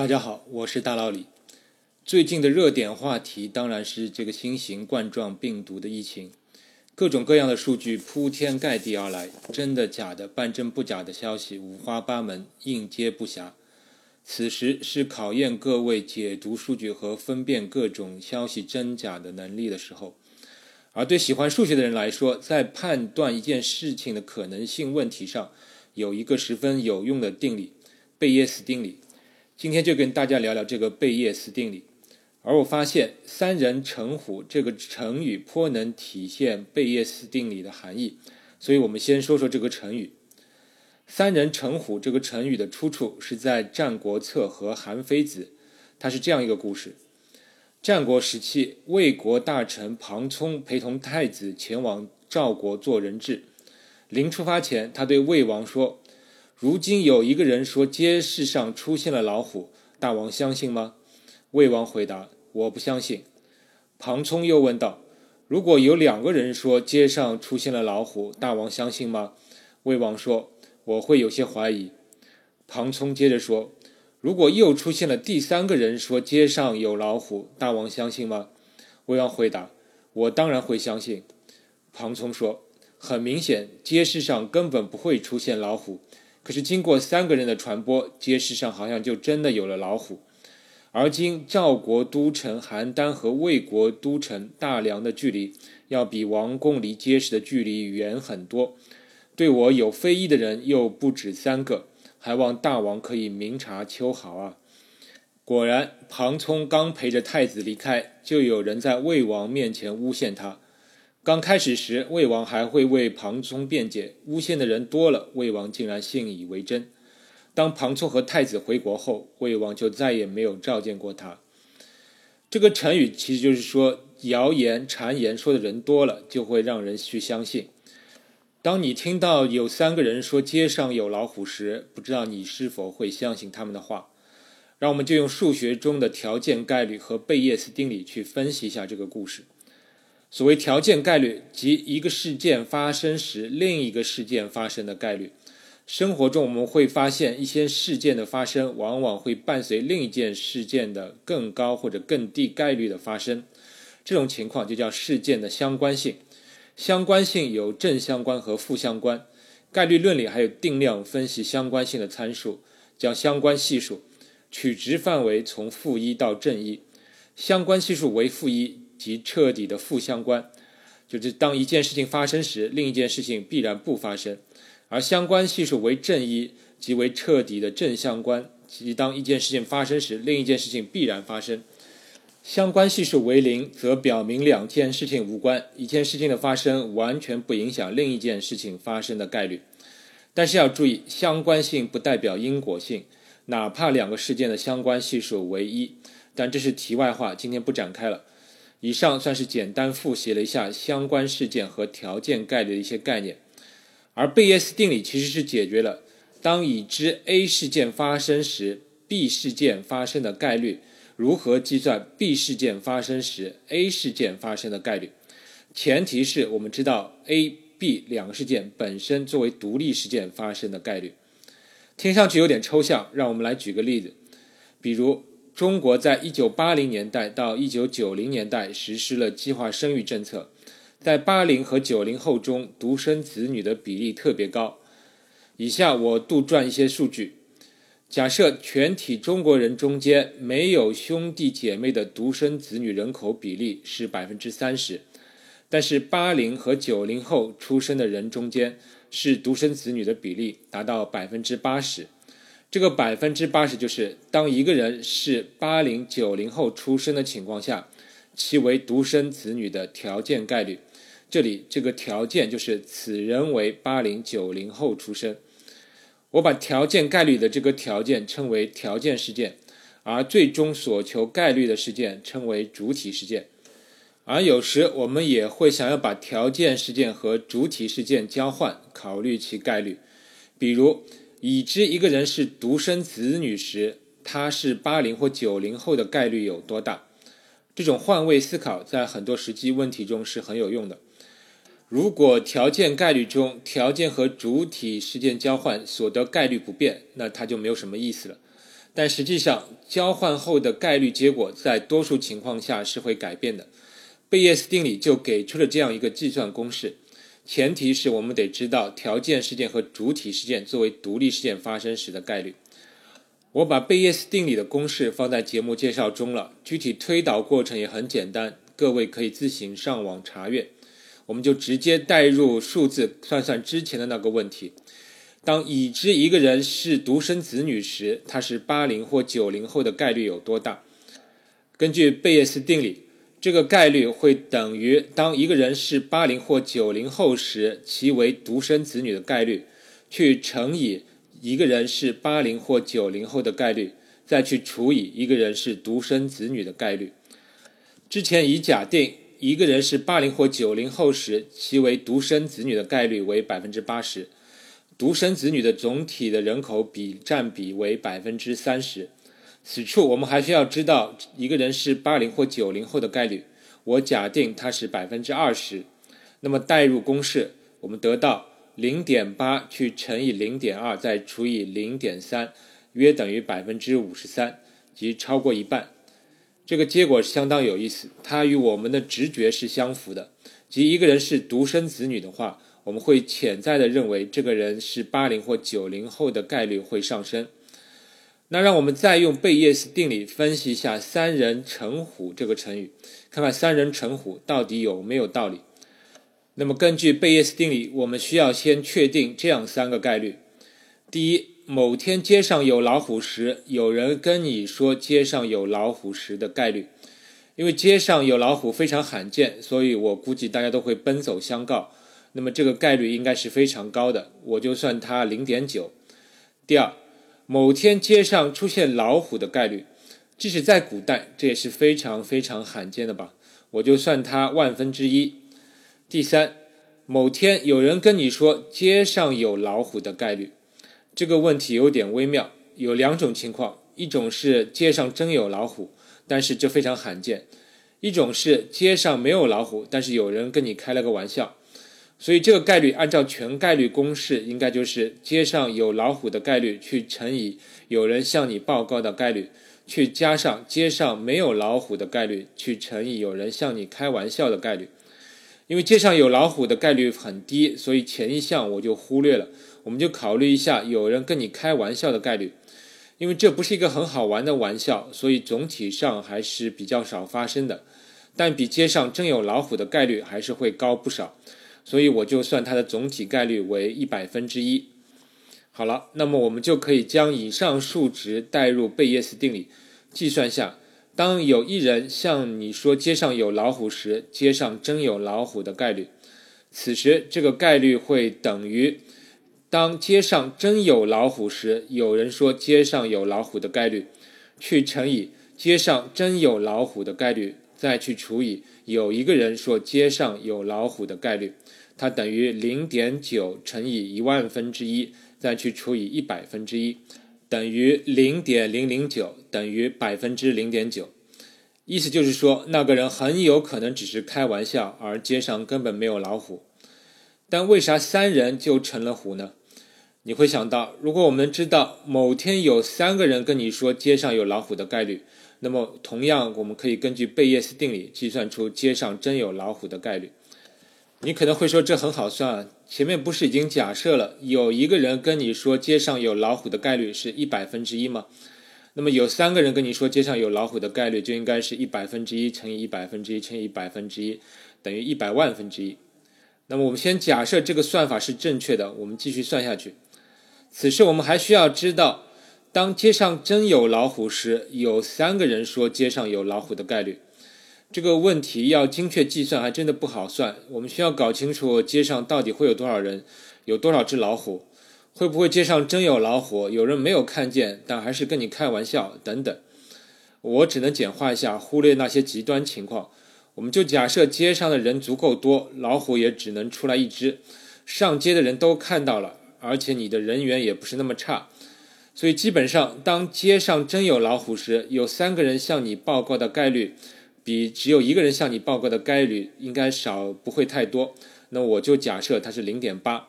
大家好，我是大老李。最近的热点话题当然是这个新型冠状病毒的疫情，各种各样的数据铺天盖地而来，真的假的、半真不假的消息五花八门，应接不暇。此时是考验各位解读数据和分辨各种消息真假的能力的时候。而对喜欢数学的人来说，在判断一件事情的可能性问题上，有一个十分有用的定理——贝叶斯定理。今天就跟大家聊聊这个贝叶斯定理。而我发现“三人成虎”这个成语颇能体现贝叶斯定理的含义，所以我们先说说这个成语。“三人成虎”这个成语的出处是在《战国策》和《韩非子》，它是这样一个故事：战国时期，魏国大臣庞聪陪同太子前往赵国做人质，临出发前，他对魏王说。如今有一个人说街市上出现了老虎，大王相信吗？魏王回答：“我不相信。”庞聪又问道：“如果有两个人说街上出现了老虎，大王相信吗？”魏王说：“我会有些怀疑。”庞聪接着说：“如果又出现了第三个人说街上有老虎，大王相信吗？”魏王回答：“我当然会相信。”庞聪说：“很明显，街市上根本不会出现老虎。”可是经过三个人的传播，街市上好像就真的有了老虎。而今赵国都城邯郸和魏国都城大梁的距离，要比王宫离街市的距离远很多。对我有非议的人又不止三个，还望大王可以明察秋毫啊！果然，庞聪刚陪着太子离开，就有人在魏王面前诬陷他。刚开始时，魏王还会为庞聪辩解，诬陷的人多了，魏王竟然信以为真。当庞聪和太子回国后，魏王就再也没有召见过他。这个成语其实就是说，谣言、谗言说的人多了，就会让人去相信。当你听到有三个人说街上有老虎时，不知道你是否会相信他们的话？让我们就用数学中的条件概率和贝叶斯定理去分析一下这个故事。所谓条件概率，即一个事件发生时另一个事件发生的概率。生活中我们会发现，一些事件的发生往往会伴随另一件事件的更高或者更低概率的发生。这种情况就叫事件的相关性。相关性有正相关和负相关。概率论里还有定量分析相关性的参数，叫相关系数，取值范围从负一到正一。相关系数为负一。及彻底的负相关，就是当一件事情发生时，另一件事情必然不发生；而相关系数为正一，即为彻底的正相关，即当一件事情发生时，另一件事情必然发生。相关系数为零，则表明两件事情无关，一件事情的发生完全不影响另一件事情发生的概率。但是要注意，相关性不代表因果性，哪怕两个事件的相关系数为一，但这是题外话，今天不展开了。以上算是简单复习了一下相关事件和条件概率的一些概念，而贝叶斯定理其实是解决了当已知 A 事件发生时，B 事件发生的概率如何计算 B 事件发生时 A 事件发生的概率。前提是我们知道 A、B 两个事件本身作为独立事件发生的概率。听上去有点抽象，让我们来举个例子，比如。中国在一九八零年代到一九九零年代实施了计划生育政策，在八零和九零后中，独生子女的比例特别高。以下我杜撰一些数据：假设全体中国人中间没有兄弟姐妹的独生子女人口比例是百分之三十，但是八零和九零后出生的人中间是独生子女的比例达到百分之八十。这个百分之八十就是当一个人是八零九零后出生的情况下，其为独生子女的条件概率。这里这个条件就是此人为八零九零后出生。我把条件概率的这个条件称为条件事件，而最终所求概率的事件称为主体事件。而有时我们也会想要把条件事件和主体事件交换，考虑其概率，比如。已知一个人是独生子女时，他是八零或九零后的概率有多大？这种换位思考在很多实际问题中是很有用的。如果条件概率中条件和主体事件交换所得概率不变，那它就没有什么意思了。但实际上交换后的概率结果在多数情况下是会改变的。贝叶斯定理就给出了这样一个计算公式，前提是我们得知道条件事件和主体事件作为独立事件发生时的概率。我把贝叶斯定理的公式放在节目介绍中了，具体推导过程也很简单，各位可以自行上网查阅。我们就直接代入数字算算之前的那个问题：当已知一个人是独生子女时，他是八零或九零后的概率有多大？根据贝叶斯定理，这个概率会等于当一个人是八零或九零后时，其为独生子女的概率，去乘以。一个人是八零或九零后的概率，再去除以一个人是独生子女的概率。之前已假定一个人是八零或九零后时，其为独生子女的概率为百分之八十，独生子女的总体的人口比占比为百分之三十。此处我们还需要知道一个人是八零或九零后的概率，我假定它是百分之二十。那么代入公式，我们得到。零点八去乘以零点二，再除以零点三，约等于百分之五十三，即超过一半。这个结果相当有意思，它与我们的直觉是相符的。即一个人是独生子女的话，我们会潜在的认为这个人是八零或九零后的概率会上升。那让我们再用贝叶斯定理分析一下“三人成虎”这个成语，看看“三人成虎”到底有没有道理。那么，根据贝叶斯定理，我们需要先确定这样三个概率：第一，某天街上有老虎时，有人跟你说街上有老虎时的概率。因为街上有老虎非常罕见，所以我估计大家都会奔走相告。那么这个概率应该是非常高的，我就算它零点九。第二，某天街上出现老虎的概率，即使在古代，这也是非常非常罕见的吧？我就算它万分之一。第三，某天有人跟你说街上有老虎的概率，这个问题有点微妙。有两种情况：一种是街上真有老虎，但是这非常罕见；一种是街上没有老虎，但是有人跟你开了个玩笑。所以这个概率按照全概率公式，应该就是街上有老虎的概率去乘以有人向你报告的概率，去加上街上没有老虎的概率去乘以有人向你开玩笑的概率。因为街上有老虎的概率很低，所以前一项我就忽略了。我们就考虑一下有人跟你开玩笑的概率。因为这不是一个很好玩的玩笑，所以总体上还是比较少发生的。但比街上真有老虎的概率还是会高不少，所以我就算它的总体概率为一百分之一。好了，那么我们就可以将以上数值代入贝叶斯定理，计算下。当有一人向你说街上有老虎时，街上真有老虎的概率，此时这个概率会等于当街上真有老虎时，有人说街上有老虎的概率，去乘以街上真有老虎的概率，再去除以有一个人说街上有老虎的概率，它等于零点九乘以一万分之一，再去除以一百分之一。等于零点零零九，等于百分之零点九，意思就是说，那个人很有可能只是开玩笑，而街上根本没有老虎。但为啥三人就成了虎呢？你会想到，如果我们知道某天有三个人跟你说街上有老虎的概率，那么同样我们可以根据贝叶斯定理计算出街上真有老虎的概率。你可能会说这很好算，前面不是已经假设了有一个人跟你说街上有老虎的概率是一百分之一吗？那么有三个人跟你说街上有老虎的概率就应该是一百分之一乘以一百分之一乘以一百分之一等于一百万分之一。那么我们先假设这个算法是正确的，我们继续算下去。此时我们还需要知道，当街上真有老虎时，有三个人说街上有老虎的概率。这个问题要精确计算，还真的不好算。我们需要搞清楚街上到底会有多少人，有多少只老虎，会不会街上真有老虎，有人没有看见，但还是跟你开玩笑等等。我只能简化一下，忽略那些极端情况。我们就假设街上的人足够多，老虎也只能出来一只，上街的人都看到了，而且你的人缘也不是那么差，所以基本上，当街上真有老虎时，有三个人向你报告的概率。比只有一个人向你报告的概率应该少，不会太多。那我就假设它是零点八。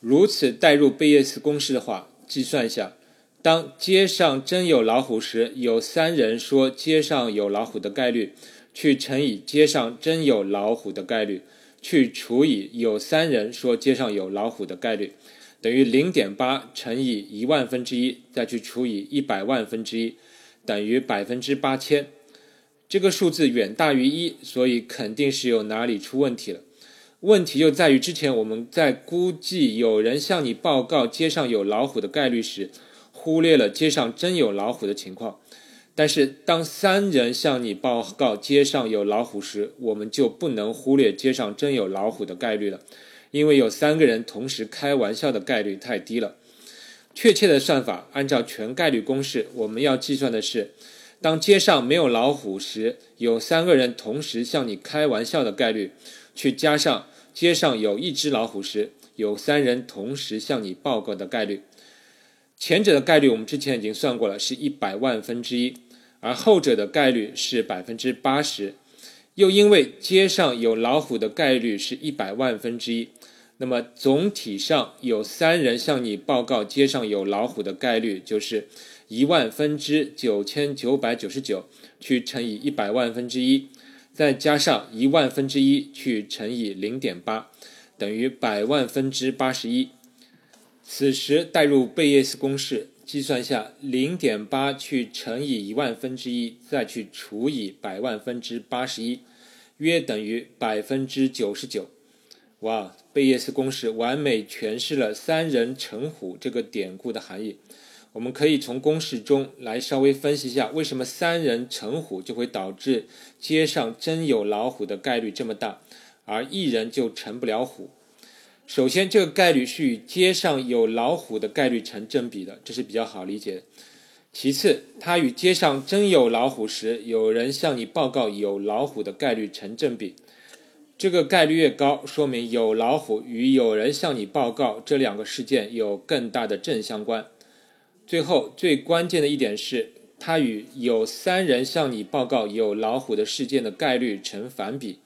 如此代入贝叶斯公式的话，计算一下，当街上真有老虎时，有三人说街上有老虎的概率，去乘以街上真有老虎的概率，去除以有三人说街上有老虎的概率，等于零点八乘以一万分之一，再去除以一百万分之一，等于百分之八千。这个数字远大于一，所以肯定是有哪里出问题了。问题就在于之前我们在估计有人向你报告街上有老虎的概率时，忽略了街上真有老虎的情况。但是当三人向你报告街上有老虎时，我们就不能忽略街上真有老虎的概率了，因为有三个人同时开玩笑的概率太低了。确切的算法，按照全概率公式，我们要计算的是。当街上没有老虎时，有三个人同时向你开玩笑的概率，去加上街上有一只老虎时，有三人同时向你报告的概率。前者的概率我们之前已经算过了，是一百万分之一，而后者的概率是百分之八十。又因为街上有老虎的概率是一百万分之一，那么总体上有三人向你报告街上有老虎的概率就是。一万分之九千九百九十九去乘以一百万分之一，再加上一万分之一去乘以零点八，等于百万分之八十一。此时代入贝叶斯公式，计算下零点八去乘以一万分之一，再去除以百万分之八十一，约等于百分之九十九。哇！贝叶斯公式完美诠释了“三人成虎”这个典故的含义。我们可以从公式中来稍微分析一下，为什么三人成虎就会导致街上真有老虎的概率这么大，而一人就成不了虎。首先，这个概率是与街上有老虎的概率成正比的，这是比较好理解。其次，它与街上真有老虎时，有人向你报告有老虎的概率成正比。这个概率越高，说明有老虎与有人向你报告这两个事件有更大的正相关。最后最关键的一点是，它与有三人向你报告有老虎的事件的概率成反比，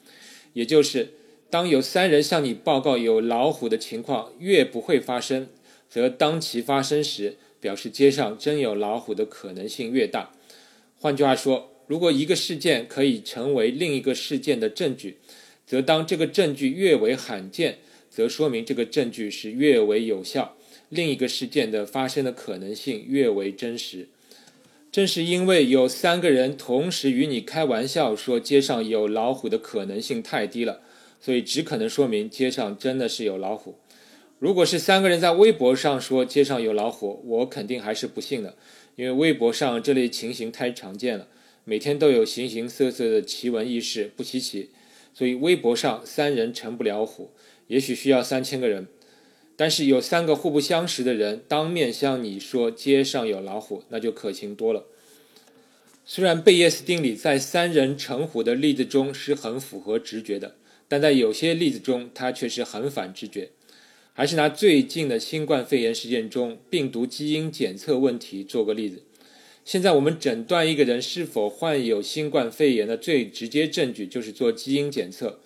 也就是当有三人向你报告有老虎的情况越不会发生，则当其发生时，表示街上真有老虎的可能性越大。换句话说，如果一个事件可以成为另一个事件的证据，则当这个证据越为罕见，则说明这个证据是越为有效。另一个事件的发生的可能性越为真实，正是因为有三个人同时与你开玩笑说街上有老虎的可能性太低了，所以只可能说明街上真的是有老虎。如果是三个人在微博上说街上有老虎，我肯定还是不信的，因为微博上这类情形太常见了，每天都有形形色色的奇闻异事，不稀奇。所以微博上三人成不了虎，也许需要三千个人。但是有三个互不相识的人当面向你说街上有老虎，那就可行多了。虽然贝叶斯定理在三人成虎的例子中是很符合直觉的，但在有些例子中它却是很反直觉。还是拿最近的新冠肺炎事件中病毒基因检测问题做个例子。现在我们诊断一个人是否患有新冠肺炎的最直接证据就是做基因检测。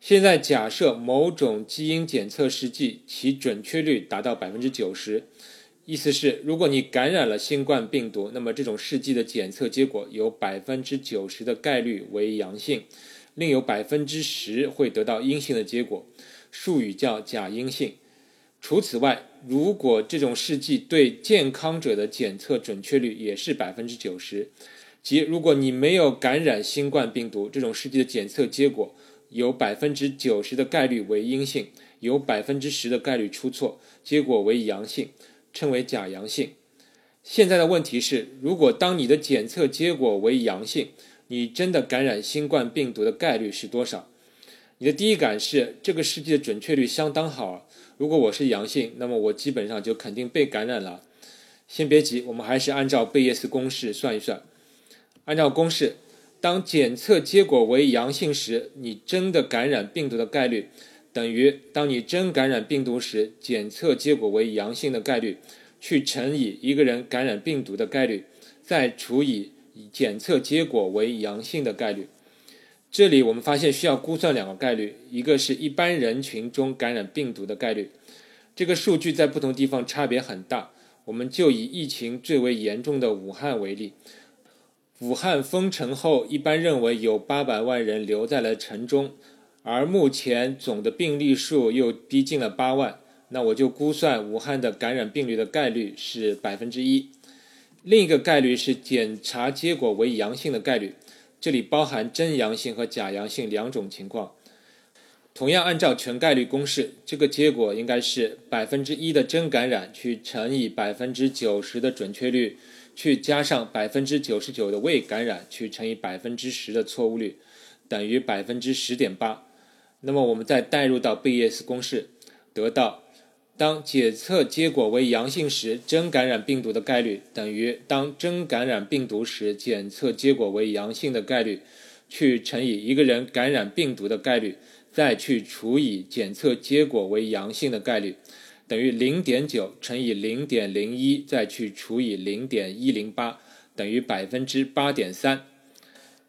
现在假设某种基因检测试剂其准确率达到百分之九十，意思是如果你感染了新冠病毒，那么这种试剂的检测结果有百分之九十的概率为阳性，另有百分之十会得到阴性的结果，术语叫假阴性。除此外，如果这种试剂对健康者的检测准确率也是百分之九十，即如果你没有感染新冠病毒，这种试剂的检测结果。有百分之九十的概率为阴性，有百分之十的概率出错，结果为阳性，称为假阳性。现在的问题是，如果当你的检测结果为阳性，你真的感染新冠病毒的概率是多少？你的第一感是这个试剂的准确率相当好。如果我是阳性，那么我基本上就肯定被感染了。先别急，我们还是按照贝叶斯公式算一算，按照公式。当检测结果为阳性时，你真的感染病毒的概率等于当你真感染病毒时检测结果为阳性的概率，去乘以一个人感染病毒的概率，再除以检测结果为阳性的概率。这里我们发现需要估算两个概率，一个是一般人群中感染病毒的概率，这个数据在不同地方差别很大。我们就以疫情最为严重的武汉为例。武汉封城后，一般认为有八百万人留在了城中，而目前总的病例数又逼近了八万，那我就估算武汉的感染病例的概率是百分之一。另一个概率是检查结果为阳性的概率，这里包含真阳性和假阳性两种情况。同样按照全概率公式，这个结果应该是百分之一的真感染去乘以百分之九十的准确率。去加上百分之九十九的未感染，去乘以百分之十的错误率，等于百分之十点八。那么我们再代入到贝叶斯公式，得到当检测结果为阳性时，真感染病毒的概率等于当真感染病毒时检测结果为阳性的概率，去乘以一个人感染病毒的概率，再去除以检测结果为阳性的概率。等于零点九乘以零点零一，再去除以零点一零八，等于百分之八点三。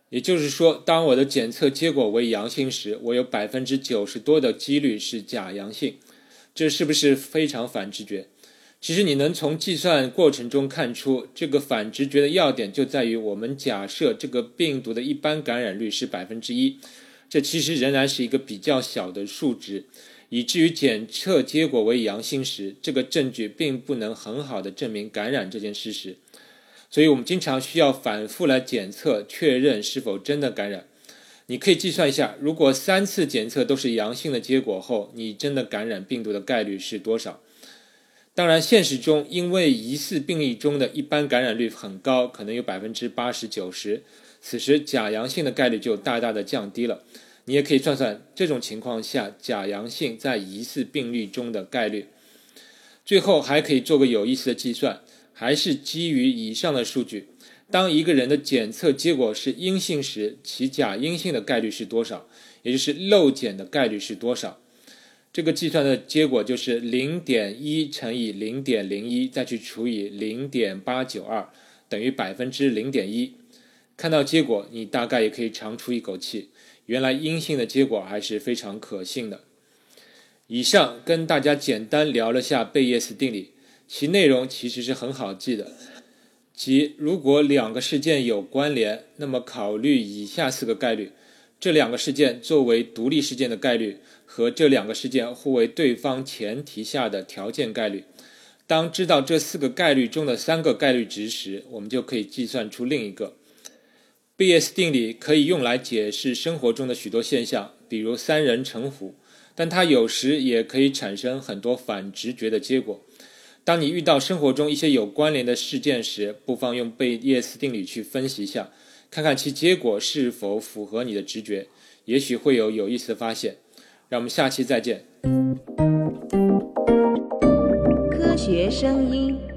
也就是说，当我的检测结果为阳性时，我有百分之九十多的几率是假阳性。这是不是非常反直觉？其实你能从计算过程中看出，这个反直觉的要点就在于我们假设这个病毒的一般感染率是百分之一，这其实仍然是一个比较小的数值。以至于检测结果为阳性时，这个证据并不能很好的证明感染这件事实，所以我们经常需要反复来检测，确认是否真的感染。你可以计算一下，如果三次检测都是阳性的结果后，你真的感染病毒的概率是多少？当然，现实中因为疑似病例中的一般感染率很高，可能有百分之八十九十，此时假阳性的概率就大大的降低了。你也可以算算这种情况下假阳性在疑似病例中的概率。最后还可以做个有意思的计算，还是基于以上的数据。当一个人的检测结果是阴性时，其假阴性的概率是多少？也就是漏检的概率是多少？这个计算的结果就是零点一乘以零点零一，再去除以零点八九二，等于百分之零点一。看到结果，你大概也可以长出一口气。原来阴性的结果还是非常可信的。以上跟大家简单聊了下贝叶斯定理，其内容其实是很好记的。即如果两个事件有关联，那么考虑以下四个概率：这两个事件作为独立事件的概率和这两个事件互为对方前提下的条件概率。当知道这四个概率中的三个概率值时，我们就可以计算出另一个。贝叶斯定理可以用来解释生活中的许多现象，比如三人成虎，但它有时也可以产生很多反直觉的结果。当你遇到生活中一些有关联的事件时，不妨用贝叶斯定理去分析一下，看看其结果是否符合你的直觉，也许会有有意思的发现。让我们下期再见。科学声音。